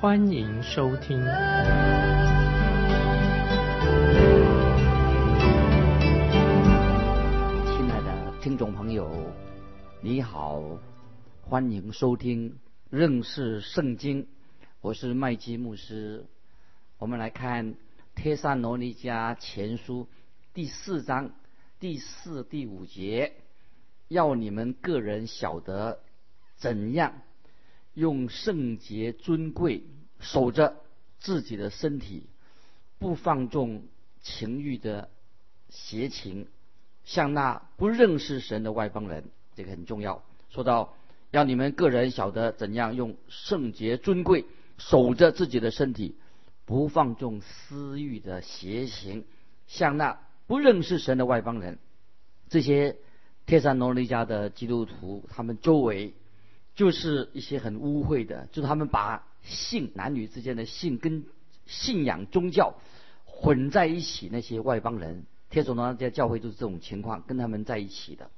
欢迎收听。亲爱的听众朋友，你好，欢迎收听认识圣经。我是麦基牧师。我们来看《帖撒罗尼迦前书》第四章第四、第五节，要你们个人晓得怎样用圣洁尊贵守着自己的身体，不放纵情欲的邪情。像那不认识神的外邦人，这个很重要。说到要你们个人晓得怎样用圣洁尊贵守着自己的身体，不放纵私欲的邪行，像那不认识神的外邦人，这些帖撒罗尼迦的基督徒，他们周围就是一些很污秽的，就是他们把性男女之间的性跟信仰宗教混在一起，那些外邦人。天主呢，在教会就是这种情况，跟他们在一起的。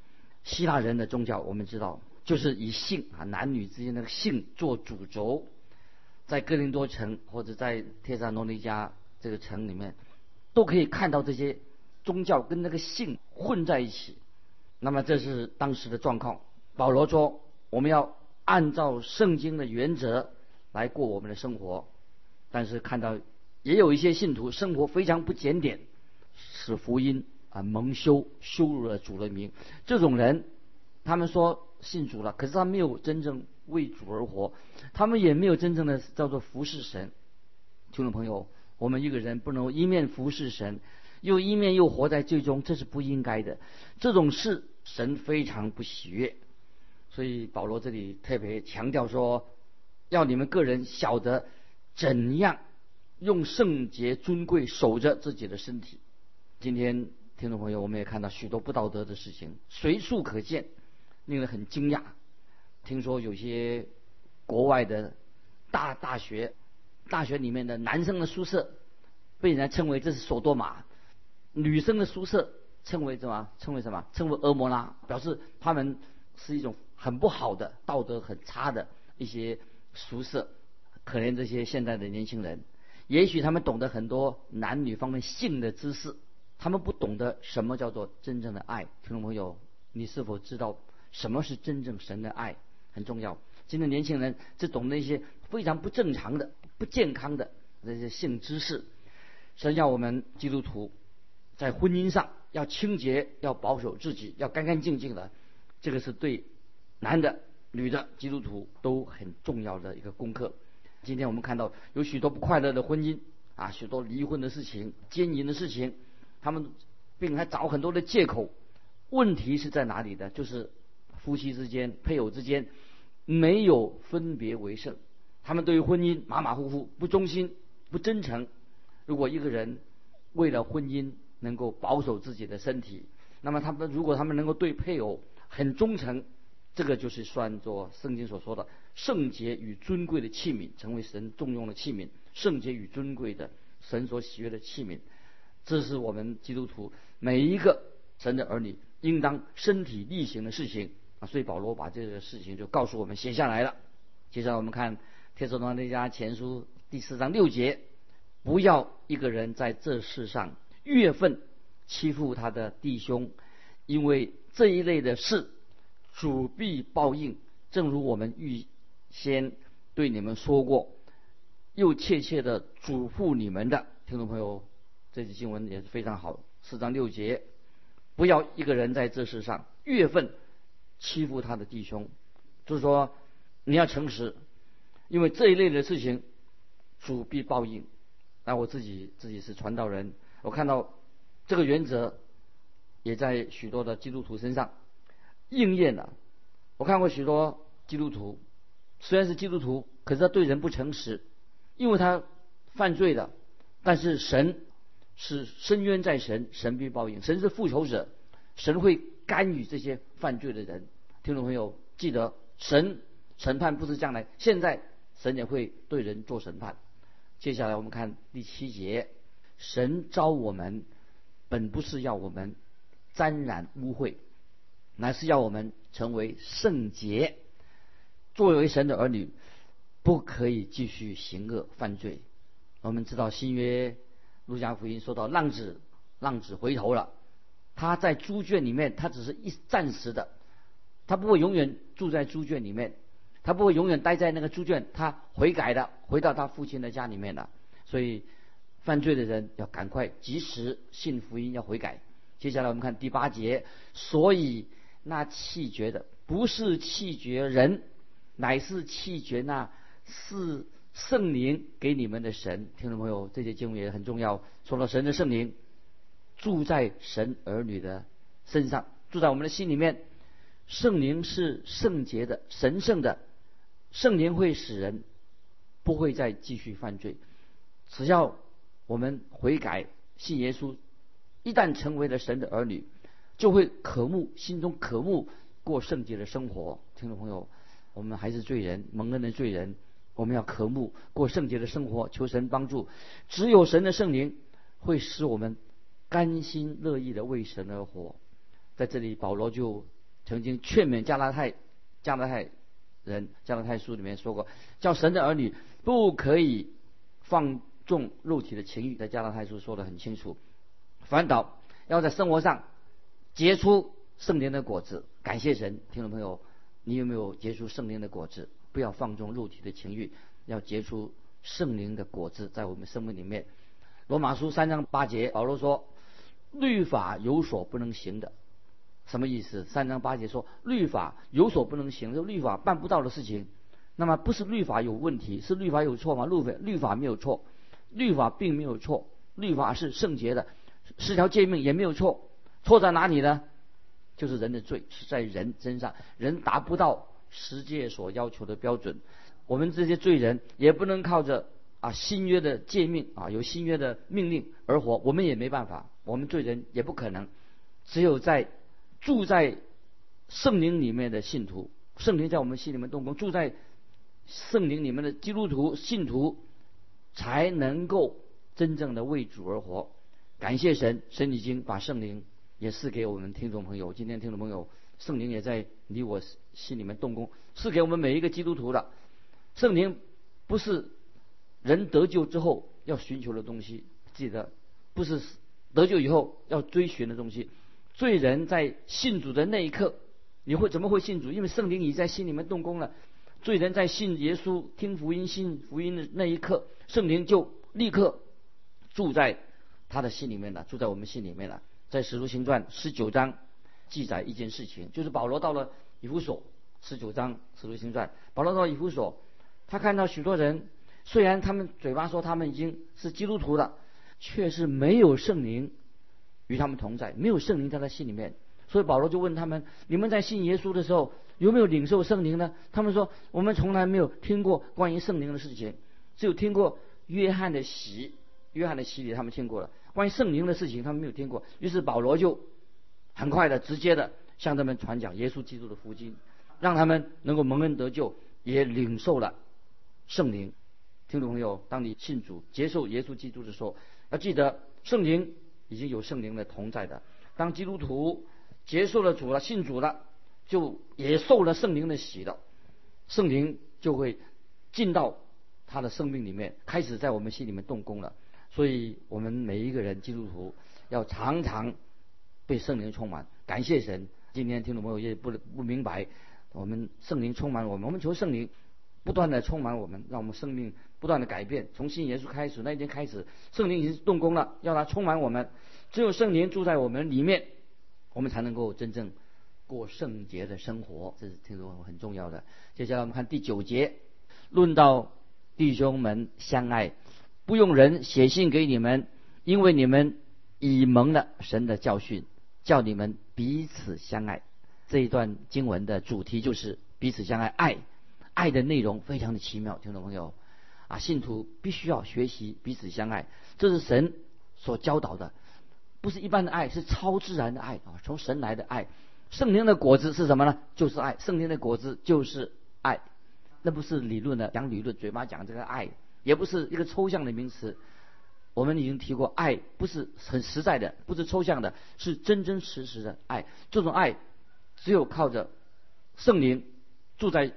希腊人的宗教，我们知道，就是以性啊，男女之间的性做主轴。在哥林多城或者在帖撒罗尼迦这个城里面，都可以看到这些宗教跟那个性混在一起。那么这是当时的状况。保罗说，我们要按照圣经的原则来过我们的生活，但是看到也有一些信徒生活非常不检点。使福音啊蒙羞，羞辱了主的名。这种人，他们说信主了，可是他没有真正为主而活，他们也没有真正的叫做服侍神。听众朋友，我们一个人不能一面服侍神，又一面又活在最终，这是不应该的。这种事神非常不喜悦。所以保罗这里特别强调说，要你们个人晓得怎样用圣洁尊贵守着自己的身体。今天听众朋友，我们也看到许多不道德的事情，随处可见，令人很惊讶。听说有些国外的大大学，大学里面的男生的宿舍被人家称为这是索多玛，女生的宿舍称为什么？称为什么？称为俄摩拉，表示他们是一种很不好的、道德很差的一些宿舍。可怜这些现在的年轻人，也许他们懂得很多男女方面性的知识。他们不懂得什么叫做真正的爱，听众朋友，你是否知道什么是真正神的爱？很重要。今天年轻人只懂那些非常不正常的、不健康的那些性知识。神要我们基督徒在婚姻上要清洁，要保守自己，要干干净净的。这个是对男的、女的基督徒都很重要的一个功课。今天我们看到有许多不快乐的婚姻啊，许多离婚的事情、奸淫的事情。他们并还找很多的借口，问题是在哪里呢？就是夫妻之间、配偶之间没有分别为圣，他们对于婚姻马马虎虎、不忠心、不真诚。如果一个人为了婚姻能够保守自己的身体，那么他们如果他们能够对配偶很忠诚，这个就是算作圣经所说的圣洁与尊贵的器皿，成为神重用的器皿，圣洁与尊贵的神所喜悦的器皿。这是我们基督徒每一个神的儿女应当身体力行的事情啊！所以保罗把这个事情就告诉我们写下来了。接下来我们看《帖撒罗尼迦前书》第四章六节：不要一个人在这世上月份欺负他的弟兄，因为这一类的事主必报应。正如我们预先对你们说过，又切切的嘱咐你们的听众朋友。这句经文也是非常好，四章六节，不要一个人在这世上月份欺负他的弟兄，就是说你要诚实，因为这一类的事情主必报应。那我自己自己是传道人，我看到这个原则也在许多的基督徒身上应验了。我看过许多基督徒，虽然是基督徒，可是他对人不诚实，因为他犯罪的，但是神是深渊在神，神必报应。神是复仇者，神会干预这些犯罪的人。听众朋友，记得神审判不是将来，现在神也会对人做审判。接下来我们看第七节，神招我们，本不是要我们沾染污秽，乃是要我们成为圣洁。作为神的儿女，不可以继续行恶犯罪。我们知道新约路加福音说到浪子，浪子回头了。他在猪圈里面，他只是一暂时的，他不会永远住在猪圈里面，他不会永远待在那个猪圈，他悔改的，回到他父亲的家里面了。所以犯罪的人要赶快及时信福音，要悔改。接下来我们看第八节，所以那气绝的不是气绝人。乃是气绝那是圣灵给你们的神，听众朋友，这些经文也很重要。说到神的圣灵住在神儿女的身上，住在我们的心里面。圣灵是圣洁的、神圣的，圣灵会使人不会再继续犯罪。只要我们悔改、信耶稣，一旦成为了神的儿女，就会渴慕心中渴慕过圣洁的生活。听众朋友。我们还是罪人，蒙恩的罪人，我们要渴慕过圣洁的生活，求神帮助。只有神的圣灵会使我们甘心乐意的为神而活。在这里，保罗就曾经劝勉加拉太加拉太人，加拉太书里面说过，叫神的儿女不可以放纵肉体的情欲。在加拉太书说的很清楚，反倒要在生活上结出圣灵的果子。感谢神，听众朋友。你有没有结出圣灵的果子？不要放纵肉体的情欲，要结出圣灵的果子在我们生命里面。罗马书三章八节，保罗说：“律法有所不能行的，什么意思？”三章八节说：“律法有所不能行，就律法办不到的事情。”那么不是律法有问题，是律法有错吗？律法律法没有错，律法并没有错，律法是圣洁的，十条诫命也没有错，错在哪里呢？就是人的罪是在人身上，人达不到世界所要求的标准。我们这些罪人也不能靠着啊新约的诫命啊有新约的命令而活，我们也没办法。我们罪人也不可能，只有在住在圣灵里面的信徒，圣灵在我们心里面动工，住在圣灵里面的基督徒信徒，才能够真正的为主而活。感谢神，神已经把圣灵。也是给我们听众朋友，今天听众朋友，圣灵也在你我心里面动工，是给我们每一个基督徒的。圣灵不是人得救之后要寻求的东西，记得不是得救以后要追寻的东西。罪人在信主的那一刻，你会怎么会信主？因为圣灵已在心里面动工了。罪人在信耶稣、听福音、信福音的那一刻，圣灵就立刻住在他的心里面了，住在我们心里面了。在《使徒行传》十九章记载一件事情，就是保罗到了以弗所。十九章《使徒行传》，保罗到以弗所，他看到许多人，虽然他们嘴巴说他们已经是基督徒了，却是没有圣灵与他们同在，没有圣灵在他心里面。所以保罗就问他们：你们在信耶稣的时候有没有领受圣灵呢？他们说：我们从来没有听过关于圣灵的事情，只有听过约翰的洗，约翰的洗礼他们听过了。关于圣灵的事情，他们没有听过。于是保罗就很快的、直接的向他们传讲耶稣基督的福音，让他们能够蒙恩得救，也领受了圣灵。听众朋友，当你信主、接受耶稣基督的时候，要记得圣灵已经有圣灵的同在的。当基督徒接受了主了、信主了，就也受了圣灵的洗了，圣灵就会进到他的生命里面，开始在我们心里面动工了。所以我们每一个人基督徒要常常被圣灵充满，感谢神。今天听众朋友也不不明白，我们圣灵充满我们，我们求圣灵不断的充满我们，让我们生命不断的改变。从信耶稣开始那一天开始，圣灵已经动工了，要它充满我们。只有圣灵住在我们里面，我们才能够真正过圣洁的生活。这是听众朋友很重要的。接下来我们看第九节，论到弟兄们相爱。不用人写信给你们，因为你们已蒙了神的教训，叫你们彼此相爱。这一段经文的主题就是彼此相爱。爱，爱的内容非常的奇妙，听众朋友啊，信徒必须要学习彼此相爱，这是神所教导的，不是一般的爱，是超自然的爱啊，从神来的爱。圣灵的果子是什么呢？就是爱。圣灵的果子就是爱，那不是理论的讲理论，嘴巴讲这个爱，也不是一个抽象的名词。我们已经提过，爱不是很实在的，不是抽象的，是真真实实的爱。这种爱只有靠着圣灵住在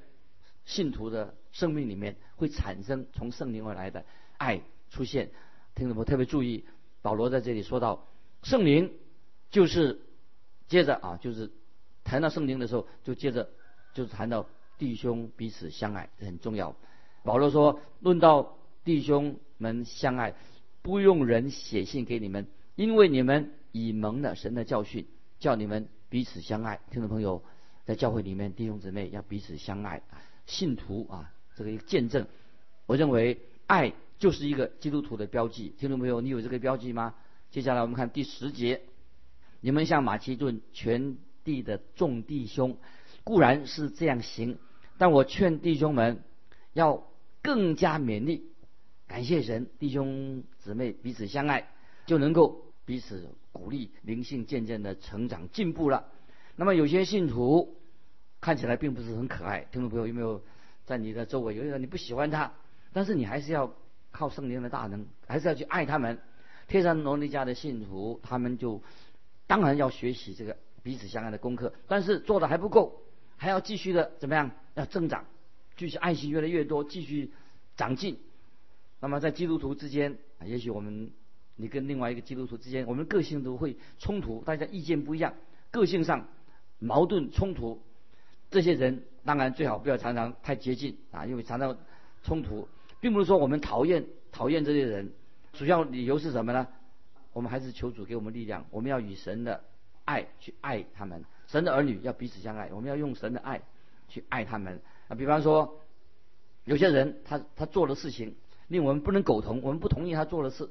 信徒的生命里面，会产生从圣灵而来的爱出现。听众们特别注意，保罗在这里说到，圣灵就是接着啊，就是。谈到圣灵的时候，就接着就是谈到弟兄彼此相爱，这很重要。保罗说：“论到弟兄们相爱，不用人写信给你们，因为你们已蒙了神的教训，叫你们彼此相爱。”听众朋友，在教会里面，弟兄姊妹要彼此相爱。信徒啊，这个一个见证，我认为爱就是一个基督徒的标记。听众朋友，你有这个标记吗？接下来我们看第十节：你们向马其顿全。地的众弟兄固然是这样行，但我劝弟兄们要更加勉励，感谢神，弟兄姊妹彼此相爱，就能够彼此鼓励，灵性渐渐的成长进步了。那么有些信徒看起来并不是很可爱，听众朋友有没有在你的周围有一个你不喜欢他，但是你还是要靠圣灵的大能，还是要去爱他们。天山罗尼家的信徒，他们就当然要学习这个。彼此相爱的功课，但是做的还不够，还要继续的怎么样？要增长，继续爱心越来越多，继续长进。那么在基督徒之间，也许我们你跟另外一个基督徒之间，我们个性都会冲突，大家意见不一样，个性上矛盾冲突。这些人当然最好不要常常太接近啊，因为常常冲突，并不是说我们讨厌讨厌这些人，主要理由是什么呢？我们还是求主给我们力量，我们要与神的。爱去爱他们，神的儿女要彼此相爱。我们要用神的爱去爱他们啊！比方说，有些人他他做的事情令我们不能苟同，我们不同意他做的事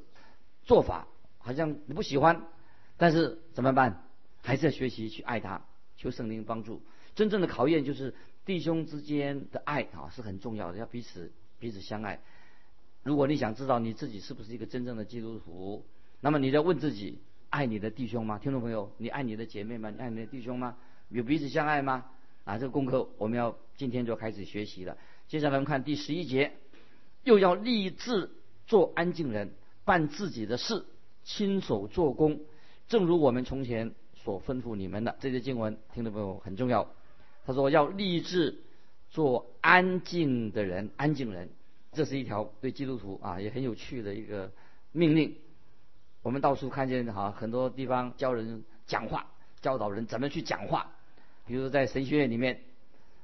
做法，好像你不喜欢，但是怎么办？还是要学习去爱他，求圣灵帮助。真正的考验就是弟兄之间的爱啊，是很重要的，要彼此彼此相爱。如果你想知道你自己是不是一个真正的基督徒，那么你要问自己。爱你的弟兄吗？听众朋友，你爱你的姐妹吗？你爱你的弟兄吗？有彼此相爱吗？啊，这个功课我们要今天就开始学习了。接下来我们看第十一节，又要立志做安静人，办自己的事，亲手做工，正如我们从前所吩咐你们的。这些经文，听众朋友很重要。他说要立志做安静的人，安静人，这是一条对基督徒啊也很有趣的一个命令。我们到处看见哈，很多地方教人讲话，教导人怎么去讲话。比如在神学院里面，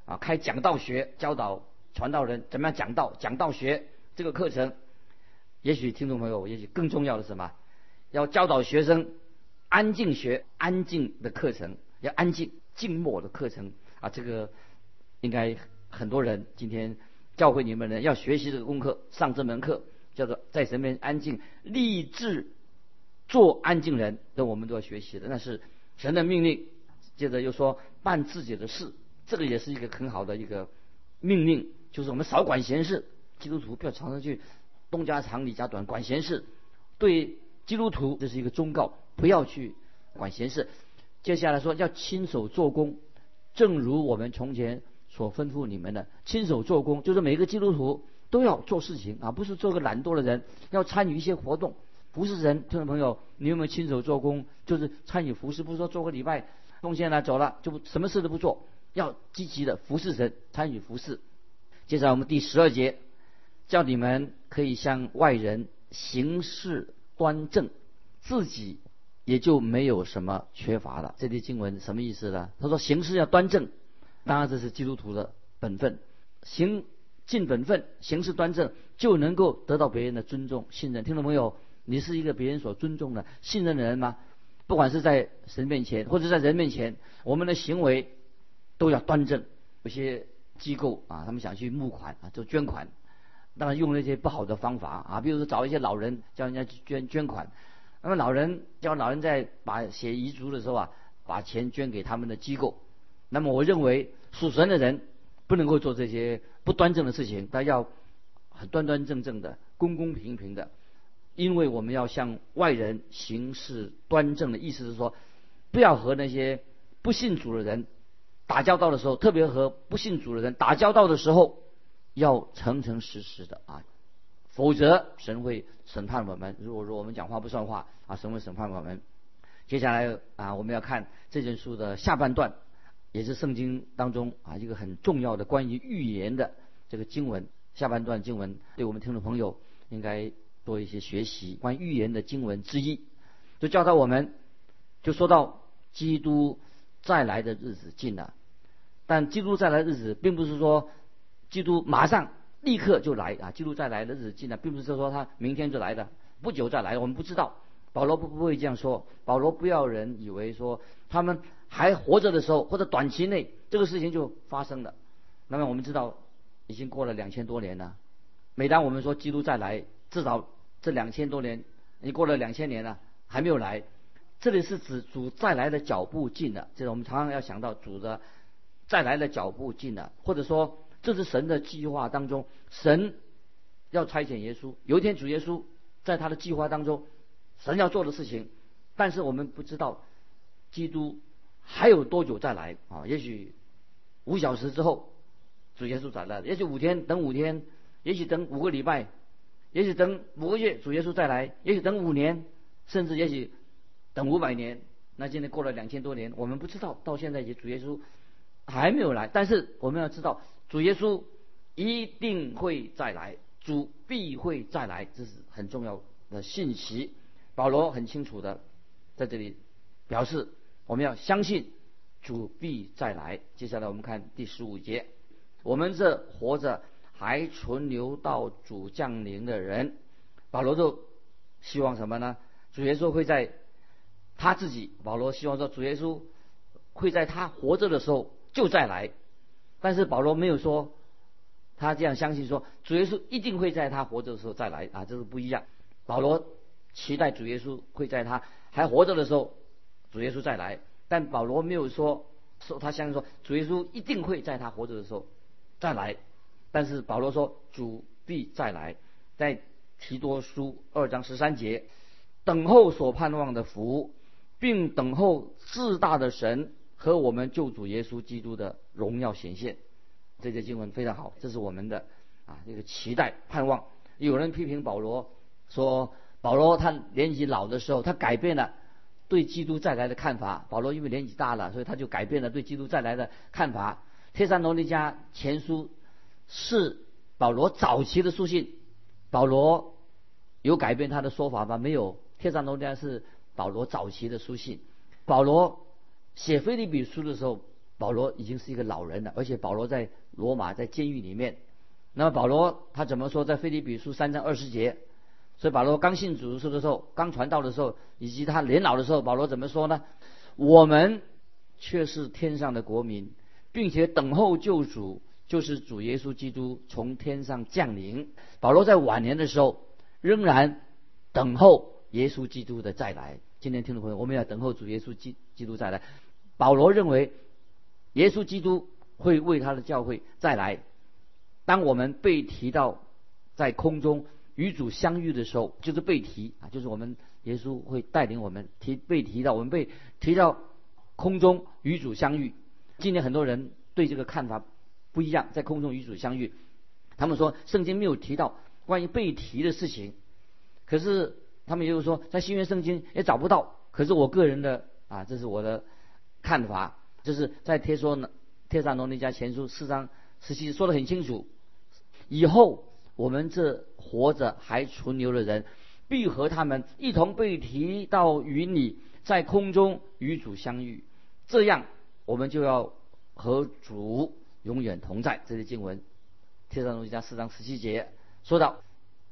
啊，开讲道学，教导传道人怎么样讲道。讲道学这个课程，也许听众朋友，也许更重要的是什么？要教导学生安静学，安静的课程，要安静静默的课程啊。这个应该很多人今天教会你们人要学习这个功课，上这门课叫做在神面安静立志。做安静人，这我们都要学习的，那是神的命令。接着又说办自己的事，这个也是一个很好的一个命令，就是我们少管闲事。基督徒不要常常去东家长李家短管闲事。对基督徒这是一个忠告，不要去管闲事。接下来说要亲手做工，正如我们从前所吩咐你们的，亲手做工就是每个基督徒都要做事情啊，不是做个懒惰的人，要参与一些活动。服侍人，听众朋友，你有没有亲手做工？就是参与服侍，不是说做个礼拜奉献了走了，就什么事都不做，要积极的服侍神，参与服侍。接着我们第十二节，叫你们可以向外人行事端正，自己也就没有什么缺乏了。这些经文什么意思呢？他说行事要端正，当然这是基督徒的本分，行尽本分，行事端正，就能够得到别人的尊重、信任。听众朋友。你是一个别人所尊重的、信任的人吗？不管是在神面前，或者在人面前，我们的行为都要端正。有些机构啊，他们想去募款啊，做捐款，当然用那些不好的方法啊，比如说找一些老人叫人家去捐捐款。那么老人叫老人在把写遗嘱的时候啊，把钱捐给他们的机构。那么我认为属神的人不能够做这些不端正的事情，他要很端端正正的、公公平平的，因为我们要向外人行事端正的意思是说，不要和那些不信主的人打交道的时候，特别和不信主的人打交道的时候，要诚诚实实的啊，否则神会审判我们。如果说我们讲话不算话啊，神会审判我们。接下来啊，我们要看这卷书的下半段，也是圣经当中啊一个很重要的关于预言的这个经文。下半段经文对我们听众朋友应该多一些学习。关于预言的经文之一，就教导我们，就说到基督再来的日子近了。但基督再来的日子，并不是说基督马上立刻就来啊。基督再来的日子近了，并不是说他明天就来的，不久再来，我们不知道。保罗不不会这样说。保罗不要人以为说他们还活着的时候，或者短期内这个事情就发生了。那么我们知道，已经过了两千多年了。每当我们说基督再来，至少这两千多年，你过了两千年了，还没有来。这里是指主再来的脚步近了。就是我们常常要想到主的再来的脚步近了，或者说这是神的计划当中，神要差遣耶稣。有一天主耶稣在他的计划当中。神要做的事情，但是我们不知道基督还有多久再来啊？也许五小时之后主耶稣再来，也许五天等五天，也许等五个礼拜，也许等五个月主耶稣再来，也许等五年，甚至也许等五百年。那现在过了两千多年，我们不知道到现在也主耶稣还没有来。但是我们要知道主耶稣一定会再来，主必会再来，这是很重要的信息。保罗很清楚的在这里表示，我们要相信主必再来。接下来我们看第十五节，我们这活着还存留到主降临的人，保罗就希望什么呢？主耶稣会在他自己，保罗希望说主耶稣会在他活着的时候就再来。但是保罗没有说他这样相信说主耶稣一定会在他活着的时候再来啊，这是不一样。保罗。期待主耶稣会在他还活着的时候，主耶稣再来。但保罗没有说说他相信说主耶稣一定会在他活着的时候再来。但是保罗说主必再来，在提多书二章十三节，等候所盼望的福，并等候至大的神和我们救主耶稣基督的荣耀显现。这些经文非常好，这是我们的啊这个期待盼望。有人批评保罗说。保罗他年纪老的时候，他改变了对基督再来的看法。保罗因为年纪大了，所以他就改变了对基督再来的看法。帖撒罗尼迦前书是保罗早期的书信，保罗有改变他的说法吗？没有。帖撒罗尼迦是保罗早期的书信。保罗写菲利比书的时候，保罗已经是一个老人了，而且保罗在罗马在监狱里面。那么保罗他怎么说？在菲利比书三章二十节。所以保罗刚信主的时候，刚传道的时候，以及他年老的时候，保罗怎么说呢？我们却是天上的国民，并且等候救主，就是主耶稣基督从天上降临。保罗在晚年的时候，仍然等候耶稣基督的再来。今天听众朋友，我们要等候主耶稣基基督再来。保罗认为，耶稣基督会为他的教会再来。当我们被提到在空中。与主相遇的时候，就是被提啊，就是我们耶稣会带领我们提被提到，我们被提到空中与主相遇。今天很多人对这个看法不一样，在空中与主相遇，他们说圣经没有提到关于被提的事情，可是他们也有说在新约圣经也找不到。可是我个人的啊，这是我的看法，就是在贴说呢，贴上罗尼迦前书四章十七说的很清楚，以后。我们这活着还存留的人，必和他们一同被提到与你，在空中与主相遇。这样，我们就要和主永远同在。这些经文，《天上龙家四章十七节》说到，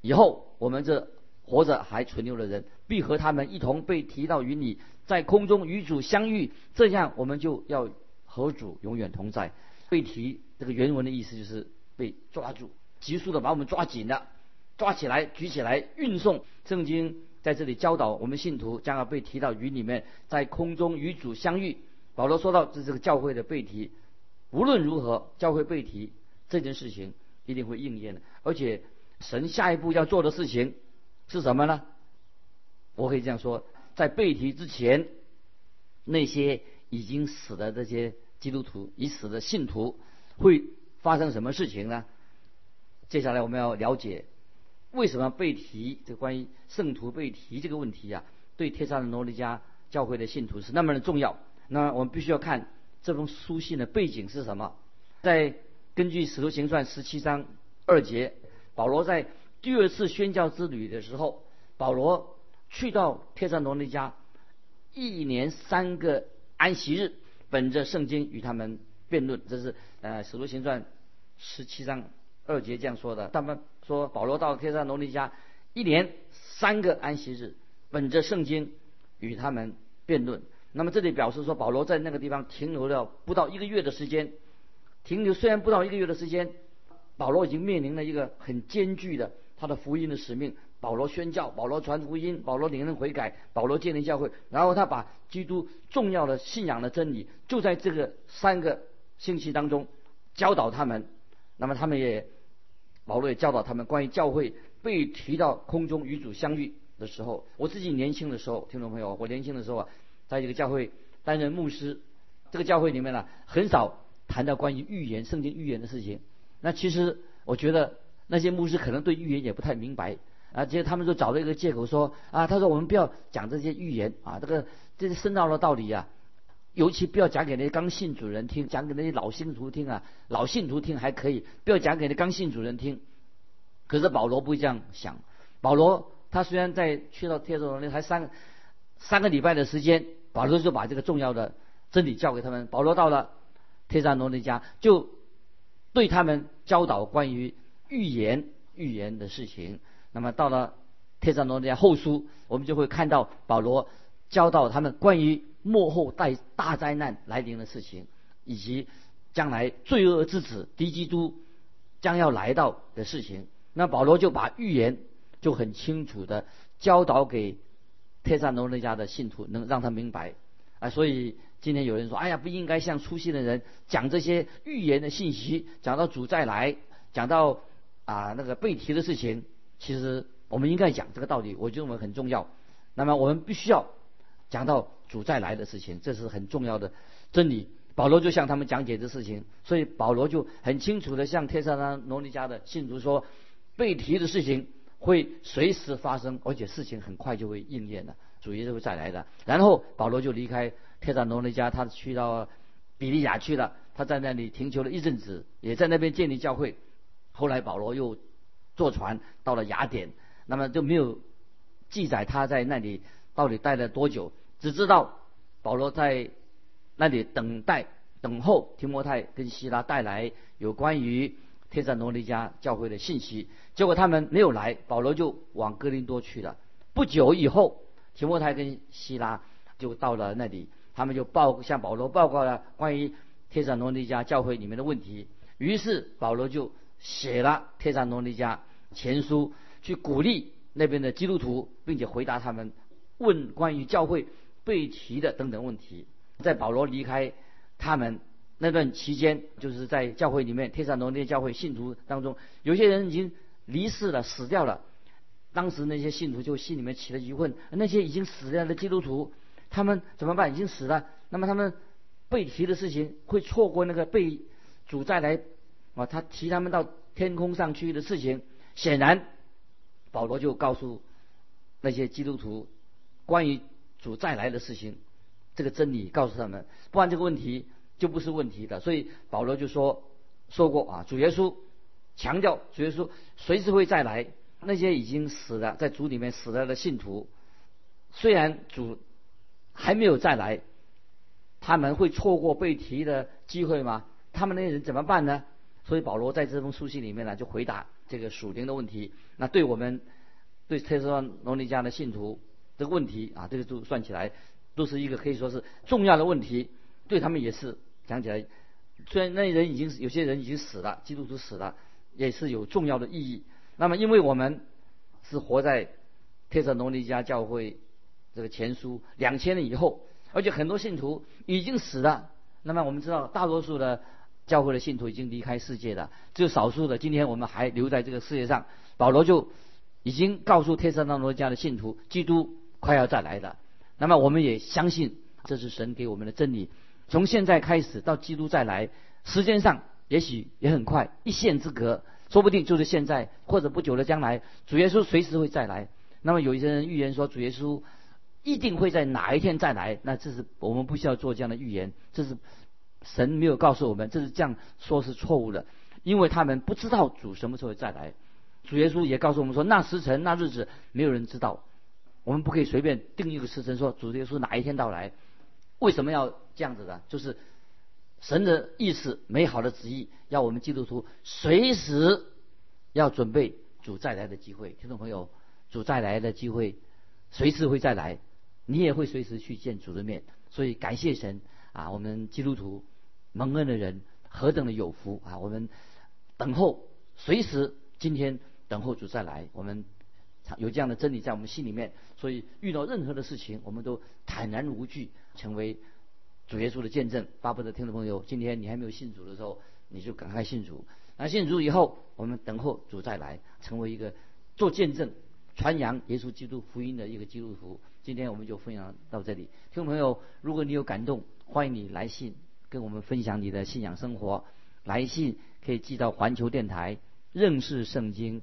以后我们这活着还存留的人，必和他们一同被提到与你，在空中与主相遇。这样，我们就要和主永远同在。被提这个原文的意思就是被抓住。急速的把我们抓紧了，抓起来，举起来，运送。圣经在这里教导我们信徒将要被提到云里面，在空中与主相遇。保罗说到这是个教会的背题，无论如何，教会背题这件事情一定会应验的。而且神下一步要做的事情是什么呢？我可以这样说，在背题之前，那些已经死的这些基督徒、已死的信徒会发生什么事情呢？接下来我们要了解为什么背题，这关于圣徒背题这个问题啊，对天上的罗尼加教会的信徒是那么的重要。那我们必须要看这封书信的背景是什么。在根据使徒行传十七章二节，保罗在第二次宣教之旅的时候，保罗去到帖撒罗尼迦，一年三个安息日，本着圣经与他们辩论。这是呃使徒行传十七章。二节这样说的，他们说保罗到帖撒罗尼迦，一年三个安息日，本着圣经与他们辩论。那么这里表示说，保罗在那个地方停留了不到一个月的时间。停留虽然不到一个月的时间，保罗已经面临了一个很艰巨的他的福音的使命。保罗宣教，保罗传福音，保罗领人悔改，保罗建立教会，然后他把基督重要的信仰的真理，就在这个三个星期当中教导他们。那么他们也。保罗也教导他们关于教会被提到空中与主相遇的时候。我自己年轻的时候，听众朋友，我年轻的时候啊，在这个教会担任牧师，这个教会里面呢，很少谈到关于预言、圣经预言的事情。那其实我觉得那些牧师可能对预言也不太明白啊，结果他们就找了一个借口说啊，他说我们不要讲这些预言啊，这个这些深奥的道理啊，尤其不要讲给那些刚信主人听，讲给那些老信徒听啊，老信徒听还可以，不要讲给那刚信主人听。可是保罗不会这样想。保罗他虽然在去到帖撒罗尼才三三个礼拜的时间，保罗就把这个重要的真理教给他们。保罗到了帖撒罗尼家，就对他们教导关于预言预言的事情。那么到了帖撒罗尼迦后书，我们就会看到保罗教导他们关于。幕后带大灾难来临的事情，以及将来罪恶之子敌基督将要来到的事情，那保罗就把预言就很清楚的教导给帖撒罗尼迦的信徒，能让他明白啊。所以今天有人说，哎呀，不应该向粗心的人讲这些预言的信息，讲到主再来，讲到啊那个被提的事情，其实我们应该讲这个道理，我觉得我们很重要。那么我们必须要讲到。主再来的事情，这是很重要的真理。保罗就向他们讲解这事情，所以保罗就很清楚的向天撒罗尼迦的信徒说，被提的事情会随时发生，而且事情很快就会应验的，主耶稣会再来的。然后保罗就离开天撒罗尼迦，他去到比利亚去了，他在那里停留了一阵子，也在那边建立教会。后来保罗又坐船到了雅典，那么就没有记载他在那里到底待了多久。只知道保罗在那里等待、等候提摩太跟希拉带来有关于帖撒罗尼家教会的信息。结果他们没有来，保罗就往哥林多去了。不久以后，提摩太跟希拉就到了那里，他们就报向保罗报告了关于帖撒罗尼家教会里面的问题。于是保罗就写了帖撒罗尼家前书，去鼓励那边的基督徒，并且回答他们问关于教会。被提的等等问题，在保罗离开他们那段期间，就是在教会里面，帖撒罗尼教会信徒当中，有些人已经离世了，死掉了。当时那些信徒就心里面起了疑问：那些已经死掉的基督徒，他们怎么办？已经死了，那么他们被提的事情会错过那个被主再来啊？他提他们到天空上去的事情，显然保罗就告诉那些基督徒关于。主再来的事情，这个真理告诉他们，不然这个问题就不是问题的。所以保罗就说说过啊，主耶稣强调主耶稣随时会再来。那些已经死了在主里面死了的信徒，虽然主还没有再来，他们会错过被提的机会吗？他们那些人怎么办呢？所以保罗在这封书信里面呢，就回答这个属灵的问题。那对我们对特斯拉罗尼迦的信徒。这个问题啊，这个都算起来，都是一个可以说是重要的问题，对他们也是讲起来，虽然那人已经有些人已经死了，基督徒死了，也是有重要的意义。那么，因为我们是活在帖撒罗尼迦教会这个前书两千年以后，而且很多信徒已经死了。那么，我们知道大多数的教会的信徒已经离开世界了，只有少数的今天我们还留在这个世界上。保罗就已经告诉帖撒罗家的信徒，基督快要再来了。那么我们也相信这是神给我们的真理。从现在开始到基督再来，时间上也许也很快，一线之隔，说不定就是现在或者不久的将来，主耶稣随时会再来。那么有一些人预言说主耶稣一定会在哪一天再来，那这是我们不需要做这样的预言，这是神没有告诉我们，这是这样说是错误的，因为他们不知道主什么时候再来。主耶稣也告诉我们说，那时辰那日子没有人知道，我们不可以随便定一个时辰说主耶稣哪一天到来。为什么要这样子的？就是神的意思、美好的旨意，要我们基督徒随时要准备主再来的机会。听众朋友，主再来的机会随时会再来，你也会随时去见主的面。所以感谢神啊！我们基督徒蒙恩的人何等的有福啊！我们等候随时今天等候主再来，我们有这样的真理在我们心里面，所以遇到任何的事情，我们都坦然无惧。成为主耶稣的见证，巴不得听众朋友，今天你还没有信主的时候，你就赶快信主。那信主以后，我们等候主再来，成为一个做见证、传扬耶稣基督福音的一个基督徒。今天我们就分享到这里。听众朋友，如果你有感动，欢迎你来信跟我们分享你的信仰生活。来信可以寄到环球电台认识圣经